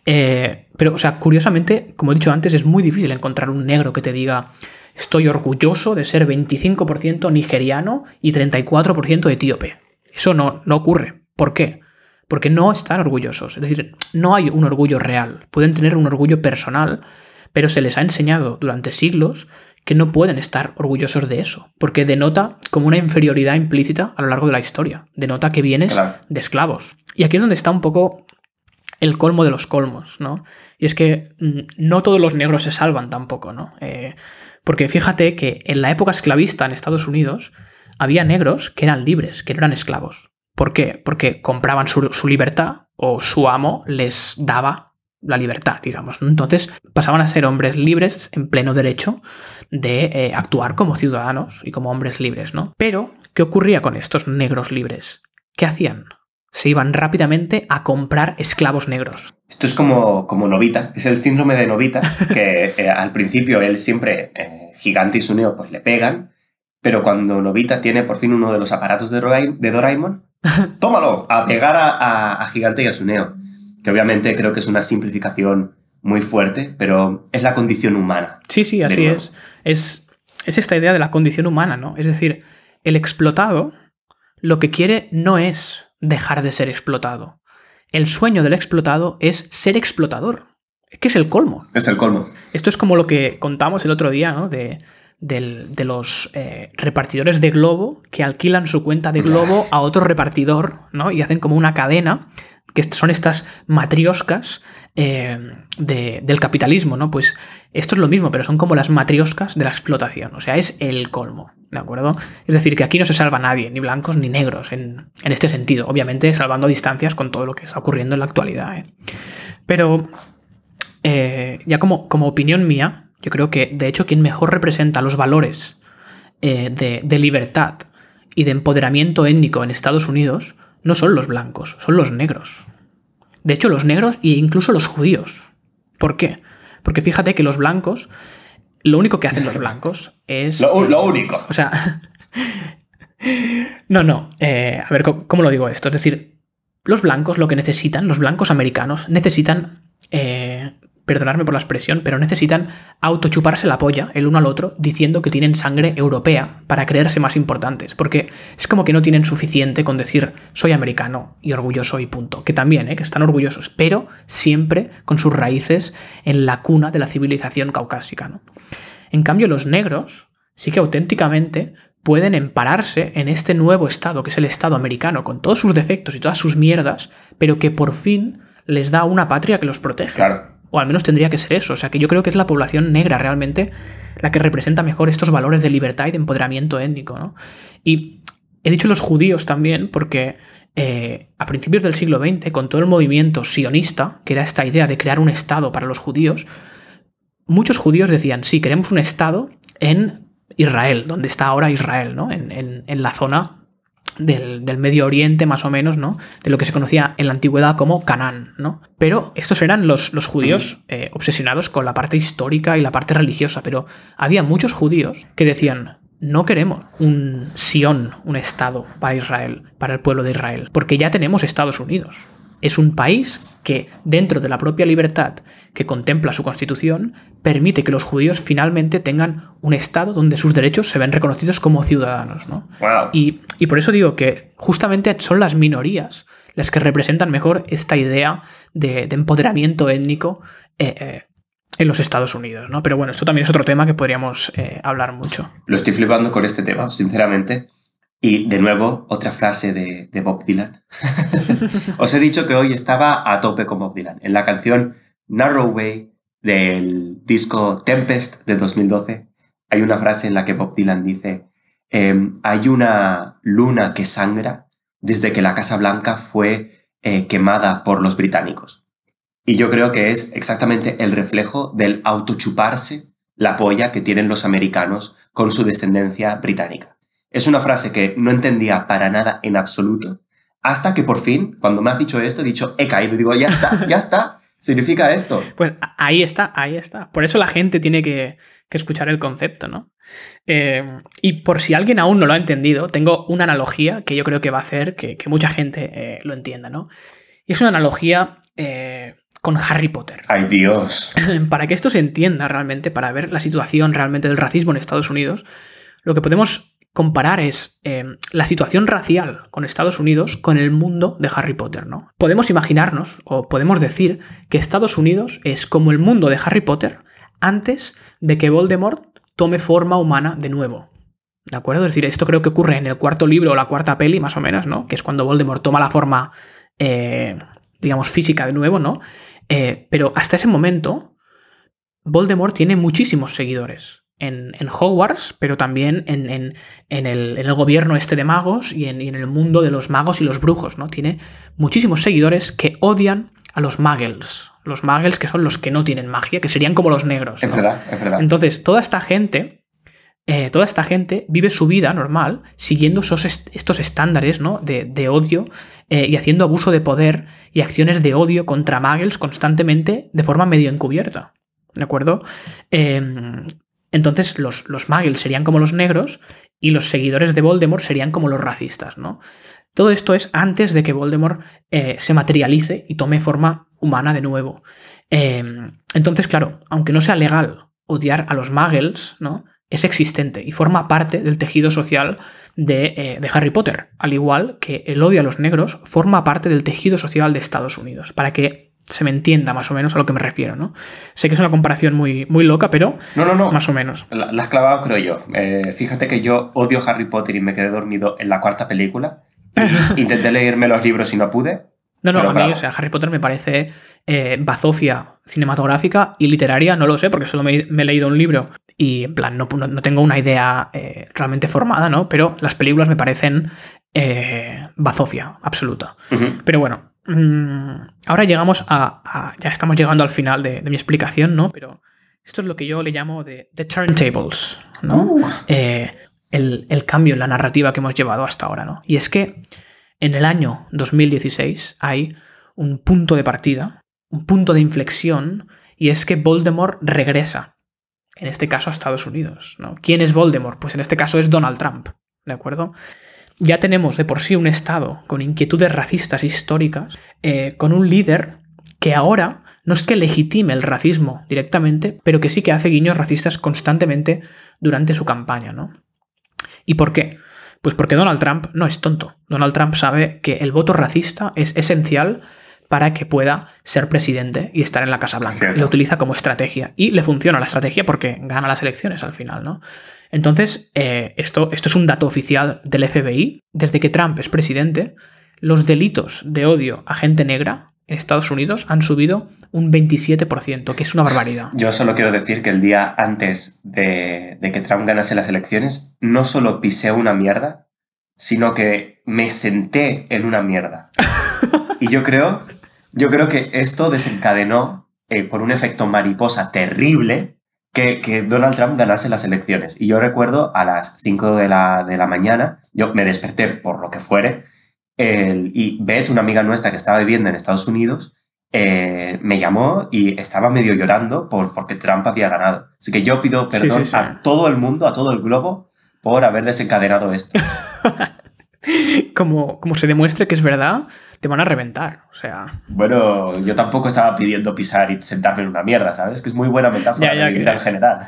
Eh, pero, o sea, curiosamente, como he dicho antes, es muy difícil encontrar un negro que te diga estoy orgulloso de ser 25% nigeriano y 34% etíope. Eso no, no ocurre. ¿Por qué? Porque no están orgullosos. Es decir, no hay un orgullo real. Pueden tener un orgullo personal, pero se les ha enseñado durante siglos que no pueden estar orgullosos de eso, porque denota como una inferioridad implícita a lo largo de la historia, denota que vienes Claro. de esclavos. Y aquí es donde está un poco el colmo de los colmos, ¿no? Y es que mm, no todos los negros se salvan tampoco, ¿no? Eh, porque fíjate que en la época esclavista en Estados Unidos había negros que eran libres, que no eran esclavos. ¿Por qué? Porque compraban su, libertad o su amo les daba la libertad, digamos. Entonces pasaban a ser hombres libres en pleno derecho de eh, actuar como ciudadanos y como hombres libres, ¿no? Pero, ¿qué ocurría con estos negros libres? ¿Qué hacían? Se iban rápidamente a comprar esclavos negros. Esto es como, como Novita, es el síndrome de Novita, que eh, al principio él siempre, eh, Gigante y Suneo, pues le pegan, pero cuando Novita tiene por fin uno de los aparatos de, Doraemon, tómalo, a pegar a, a- a Gigante y a Suneo. Que obviamente creo que es una simplificación muy fuerte, pero es la condición humana. Sí, sí, así es. es. Es esta idea de la condición humana, ¿no? Es decir, el explotado lo que quiere no es dejar de ser explotado. El sueño del explotado es ser explotador. Es que es el colmo. Es el colmo. Esto es como lo que contamos el otro día, ¿no? De, del- de los eh, repartidores de globo que alquilan su cuenta de globo a otro repartidor, ¿no? Y hacen como una cadena, que son estas matrioscas eh, de- del capitalismo, ¿no? Pues esto es lo mismo, pero son como las matrioscas de la explotación. O sea, es el colmo, ¿de acuerdo? Es decir, que aquí no se salva nadie, ni blancos ni negros, en, en este sentido. Obviamente, salvando distancias con todo lo que está ocurriendo en la actualidad, ¿eh? Pero eh, ya como, como opinión mía, yo creo que de hecho quien mejor representa los valores de libertad y de empoderamiento étnico en Estados Unidos no son los blancos, son los negros. De hecho, los negros e incluso los judíos. ¿Por qué? Porque fíjate que los blancos, lo único que hacen los blancos es... Lo, lo único. O sea. no, no. eh, a ver, ¿cómo, cómo lo digo esto? Es decir, los blancos lo que necesitan, los blancos americanos, necesitan. eh, perdonadme por la expresión, pero necesitan autochuparse la polla el uno al otro diciendo que tienen sangre europea para creerse más importantes. Porque es como que no tienen suficiente con decir soy americano y orgulloso y punto. Que también, ¿eh? que están orgullosos, pero siempre con sus raíces en la cuna de la civilización caucásica. ¿no? En cambio, los negros sí que auténticamente pueden empararse en este nuevo Estado, que es el Estado americano, con todos sus defectos y todas sus mierdas, pero que por fin les da una patria que los protege. Claro. O al menos tendría que ser eso. O sea, que yo creo que es la población negra realmente la que representa mejor estos valores de libertad y de empoderamiento étnico. ¿no? Y he dicho los judíos también porque eh, a principios del siglo XX, con todo el movimiento sionista, que era esta idea de crear un Estado para los judíos, muchos judíos decían, sí, queremos un Estado en Israel, donde está ahora Israel, ¿no? En, en- en la zona del, del Medio Oriente, más o menos, ¿no? De lo que se conocía en la antigüedad como Canaán, ¿no? Pero estos eran los, los judíos eh, obsesionados con la parte histórica y la parte religiosa, pero había muchos judíos que decían, no queremos un Sion, un Estado para Israel, para el pueblo de Israel, porque ya tenemos Estados Unidos. Es un país que, dentro de la propia libertad que contempla su constitución, permite que los judíos finalmente tengan un Estado donde sus derechos se ven reconocidos como ciudadanos. ¿no? Wow. Y, y por eso digo que justamente son las minorías las que representan mejor esta idea de, de empoderamiento étnico eh, eh, en los Estados Unidos. ¿no? Pero bueno, esto también es otro tema que podríamos eh, hablar mucho. Lo estoy flipando con este tema, sinceramente. Y de nuevo, otra frase de, Bob Dylan. Os he dicho que hoy estaba a tope con Bob Dylan. En la canción Narrow Way del disco Tempest de 2012, hay una frase en la que Bob Dylan dice, em, hay una luna que sangra desde que la Casa Blanca fue eh, quemada por los británicos. Y yo creo que es exactamente el reflejo del autochuparse la polla que tienen los americanos con su descendencia británica. Es una frase que no entendía para nada en absoluto, hasta que por fin, cuando me has dicho esto, he dicho, he caído, digo, ya está, ya está, significa esto. Pues ahí está, ahí está. Por eso la gente tiene que, que escuchar el concepto, ¿no? Eh, y por si alguien aún no lo ha entendido, tengo una analogía que yo creo que va a hacer que, que mucha gente eh, lo entienda, ¿no? Y es una analogía eh, con Harry Potter. Ay Dios. para que esto se entienda realmente, para ver la situación realmente del racismo en Estados Unidos, lo que podemos comparar es eh, la situación racial con Estados Unidos con el mundo de Harry Potter, ¿no? Podemos imaginarnos o podemos decir que Estados Unidos es como el mundo de Harry Potter antes de que Voldemort tome forma humana de nuevo. ¿De acuerdo? Es decir, esto creo que ocurre en el cuarto libro o la cuarta peli, más o menos, ¿no? Que es cuando Voldemort toma la forma, eh, digamos, física de nuevo, ¿no? Eh, pero hasta ese momento, Voldemort tiene muchísimos seguidores. En, Hogwarts, pero también en, el, gobierno este de magos y, en, el mundo de los magos y los brujos, ¿no? Tiene muchísimos seguidores que odian a los muggles. Los muggles que son los que no tienen magia, que serían como los negros. Es verdad, es verdad. Entonces, toda esta gente eh, toda esta gente vive su vida normal siguiendo estos estándares ¿no? de, odio eh, y haciendo abuso de poder y acciones de odio contra muggles constantemente de forma medio encubierta. ¿De acuerdo? Em, entonces los, los muggles serían como los negros y los seguidores de Voldemort serían como los racistas, ¿no? Todo esto es antes de que Voldemort eh, se materialice y tome forma humana de nuevo. Em, entonces, claro, aunque no sea legal odiar a los muggles, ¿no? es existente y forma parte del tejido social eh, de, Harry Potter, al igual que el odio a los negros forma parte del tejido social de Estados Unidos, para que se me entienda más o menos a lo que me refiero, ¿no? Sé que es una comparación muy, muy loca, pero no, no, no. más o menos. La, has clavado, creo yo. Eh, fíjate que yo odio Harry Potter y me quedé dormido en la cuarta película. intenté leerme los libros y no pude. No, no, a mí, o sea, Harry Potter me parece eh, bazofia cinematográfica y literaria, no lo sé, porque solo me, he leído un libro y en plan no, no tengo una idea eh, realmente formada, ¿no? Pero las películas me parecen bazofia absoluta. Pero bueno, ahora llegamos a, Ya estamos llegando al final de, mi explicación, ¿no? Pero esto es lo que yo le llamo de, de turntables, ¿no? Uh. El, el cambio en la narrativa que hemos llevado hasta ahora, ¿no? Y es que en el año 2016 hay un punto de partida un punto de inflexión y es que Voldemort regresa, en este caso a Estados Unidos. ¿no? ¿Quién es Voldemort? Pues en este caso es Donald Trump, ¿de acuerdo? Ya tenemos de por sí un Estado con inquietudes racistas históricas, eh, con un líder que ahora no es que legitime el racismo directamente, pero que sí que hace guiños racistas constantemente durante su campaña, ¿no? ¿Y por qué? Pues porque Donald Trump no es tonto. Donald Trump sabe que el voto racista es esencial para que pueda ser presidente y estar en la Casa Blanca. Lo utiliza como estrategia. Y le funciona la estrategia porque gana las elecciones al final, ¿no? Entonces, eh, esto, esto es un dato oficial del FBI. Desde que Trump es presidente, los delitos de odio a gente negra en Estados Unidos han subido un 27%, que es una barbaridad. Yo solo quiero decir que el día antes de, de que Trump ganase las elecciones, no solo pisé una mierda, sino que me senté en una mierda. Y yo creo yo creo que esto desencadenó, eh, por un efecto mariposa terrible, que, Donald Trump ganase las elecciones. Y yo recuerdo a las 5 de la, de la mañana, yo me desperté por lo que fuere, y Beth, una amiga nuestra que estaba viviendo en Estados Unidos, eh, me llamó y estaba medio llorando por, porque Trump había ganado. Así que yo pido perdón a todo el mundo, a todo el globo, por haber desencadenado esto. como, como se demuestre que es verdad, te van a reventar. O sea. Bueno, yo tampoco estaba pidiendo pisar y sentarme en una mierda, ¿sabes? Que es muy buena metáfora de mi vida en general.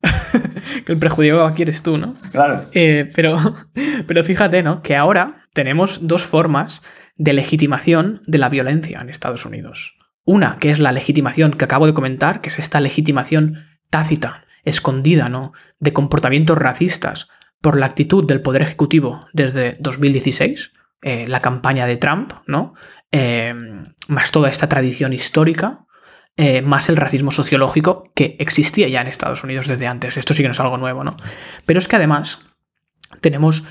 que el prejuicio aquí eres tú, ¿no? Claro. Eh, pero, pero fíjate, ¿no? Que ahora tenemos dos formas de legitimación de la violencia en Estados Unidos. Una, que es la legitimación que acabo de comentar, que es esta legitimación tácita, escondida, ¿no? De comportamientos racistas por la actitud del Poder Ejecutivo desde 2016 eh, la campaña de Trump, ¿no? Eh, más toda esta tradición histórica, eh, más el racismo sociológico que existía ya en Estados Unidos desde antes. Esto sí que no es algo nuevo, ¿no? Pero es que además tenemos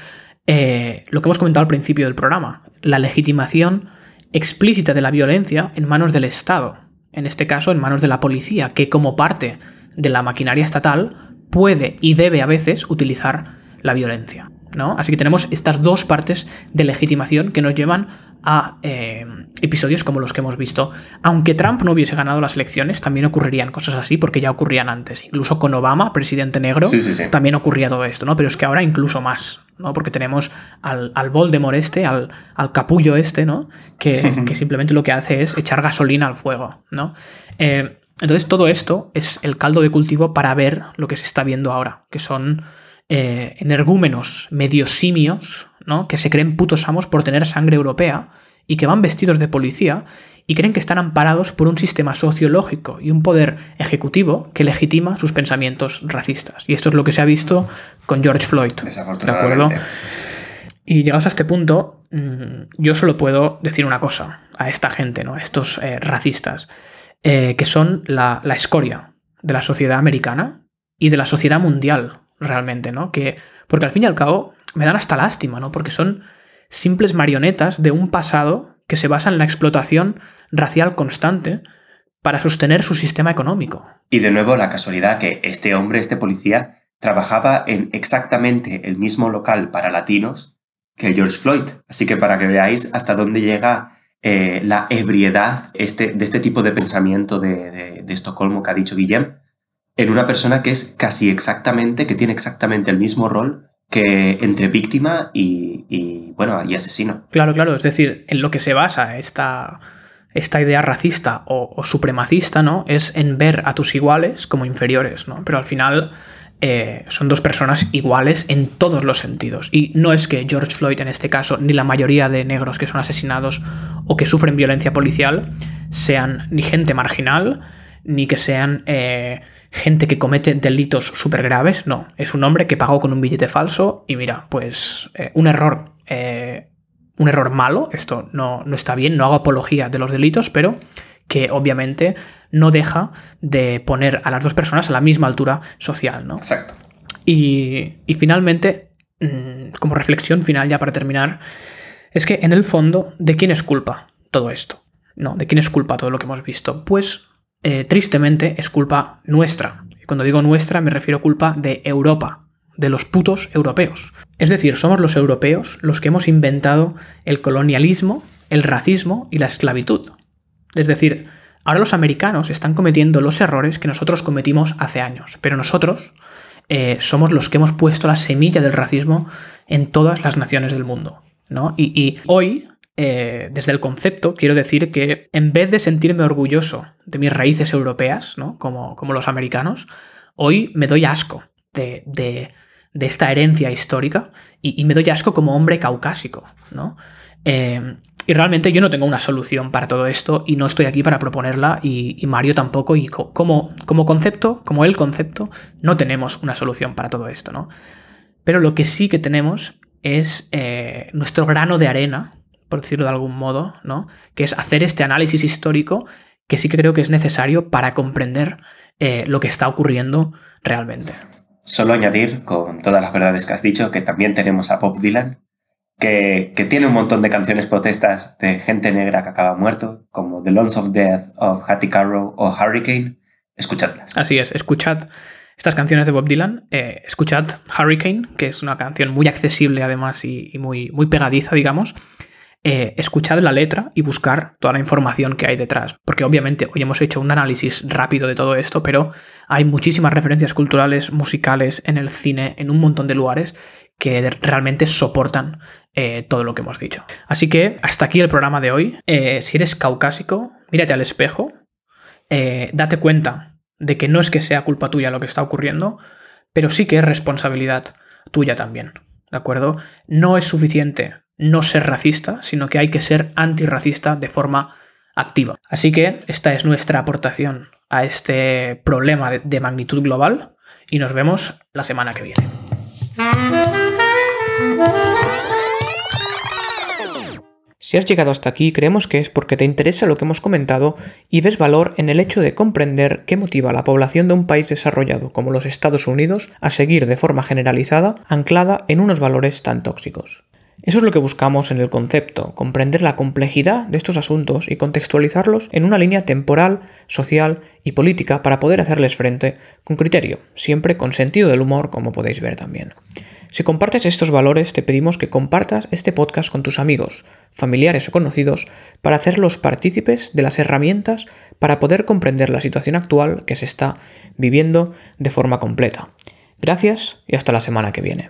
lo que hemos comentado al principio del programa, la legitimación explícita de la violencia en manos del Estado, en este caso en manos de la policía, que como parte de la maquinaria estatal puede y debe a veces utilizar la violencia. Así que tenemos estas dos partes de legitimación que nos llevan a eh, episodios como los que hemos visto. Aunque Trump no hubiese ganado las elecciones, también ocurrirían cosas así porque ya ocurrían antes. Incluso con Obama, presidente negro, también ocurría todo esto, ¿no? Pero es que ahora incluso más, ¿no? Porque tenemos al, al Voldemort este, al, capullo este, ¿no? Que, simplemente lo que hace es echar gasolina al fuego, ¿no? Eh, entonces todo esto es el caldo de cultivo para ver lo que se está viendo ahora, que son eh, energúmenos medio simios, ¿no? que se creen putos amos por tener sangre europea y que van vestidos de policía y creen que están amparados por un sistema sociológico y un poder ejecutivo que legitima sus pensamientos racistas. Y esto es lo que se ha visto con George Floyd. ¿De acuerdo? Y llegados a este punto, mm, yo solo puedo decir una cosa a esta gente, ¿no? a estos eh, racistas, eh, que son la, la, escoria de la sociedad americana y de la sociedad mundial, realmente, ¿no? Que, porque al fin y al cabo me dan hasta lástima, ¿no? Porque son simples marionetas de un pasado que se basa en la explotación racial constante para sostener su sistema económico. Y de nuevo la casualidad que este hombre, este policía, trabajaba en exactamente el mismo local para latinos que George Floyd. Así que para que veáis hasta dónde llega eh, la ebriedad este, de este tipo de pensamiento de, Estocolmo que ha dicho Guillem, en una persona que es casi exactamente, que tiene exactamente el mismo rol que entre víctima y, bueno, y asesino. Claro, claro, es decir, en lo que se basa esta, esta idea racista o, o, supremacista, ¿no? Es en ver a tus iguales como inferiores, ¿no? Pero al final eh, son dos personas iguales en todos los sentidos. Y no es que George Floyd en este caso, ni la mayoría de negros que son asesinados o que sufren violencia policial, sean ni gente marginal, ni que sean eh, gente que comete delitos súper graves. No, es un hombre que pagó con un billete falso y mira, pues eh, un error. un error malo, esto no, no está bien, no hago apología de los delitos, pero que obviamente no deja de poner a las dos personas a la misma altura social, ¿no? Exacto. Y, finalmente, mm, como reflexión final ya para terminar, es que en el fondo, ¿de quién es culpa todo esto? ¿No? ¿De quién es culpa todo lo que hemos visto? Pues eh, tristemente es culpa nuestra. Y cuando digo nuestra me refiero a culpa de Europa, de los putos europeos. Es decir, somos los europeos los que hemos inventado el colonialismo, el racismo y la esclavitud. Es decir, ahora los americanos están cometiendo los errores que nosotros cometimos hace años, pero nosotros eh, somos los que hemos puesto la semilla del racismo en todas las naciones del mundo. ¿no? Y, hoy, eh, desde el concepto, quiero decir que en vez de sentirme orgulloso de mis raíces europeas, ¿no? como, como los americanos, hoy me doy asco de, de, esta herencia histórica y, me doy asco como hombre caucásico. ¿no? Eh, y realmente yo no tengo una solución para todo esto y no estoy aquí para proponerla y, Mario tampoco. Y como, como concepto, como el concepto, no tenemos una solución para todo esto, ¿no? Pero lo que sí que tenemos es eh, nuestro grano de arena, por decirlo de algún modo, ¿no? Que es hacer este análisis histórico que sí que creo que es necesario para comprender eh, lo que está ocurriendo realmente. Solo añadir, con todas las verdades que has dicho, que también tenemos a Bob Dylan, que, tiene un montón de canciones protestas de gente negra que acaba muerto, como The Loans of Death of Hattie Carrow o Hurricane. Escuchadlas. Así es, escuchad estas canciones de Bob Dylan. Eh, escuchad Hurricane, que es una canción muy accesible además y, muy, muy pegadiza, digamos. Eh, escuchad la letra y buscar toda la información que hay detrás. Porque obviamente hoy hemos hecho un análisis rápido de todo esto, pero hay muchísimas referencias culturales, musicales, en el cine, en un montón de lugares que realmente soportan eh, todo lo que hemos dicho. Así que hasta aquí el programa de hoy. Eh, si eres caucásico, mírate al espejo, eh, date cuenta de que no es que sea culpa tuya lo que está ocurriendo, pero sí que es responsabilidad tuya también. ¿De acuerdo? No es suficiente no ser racista, sino que hay que ser antirracista de forma activa. Así que esta es nuestra aportación a este problema de magnitud global y nos vemos la semana que viene. Si has llegado hasta aquí, creemos que es porque te interesa lo que hemos comentado y ves valor en el hecho de comprender qué motiva a la población de un país desarrollado como los Estados Unidos a seguir de forma generalizada anclada en unos valores tan tóxicos. Eso es lo que buscamos en el concepto, comprender la complejidad de estos asuntos y contextualizarlos en una línea temporal, social y política para poder hacerles frente con criterio, siempre con sentido del humor, como podéis ver también. Si compartes estos valores, te pedimos que compartas este podcast con tus amigos, familiares o conocidos para hacerlos partícipes de las herramientas para poder comprender la situación actual que se está viviendo de forma completa. Gracias y hasta la semana que viene.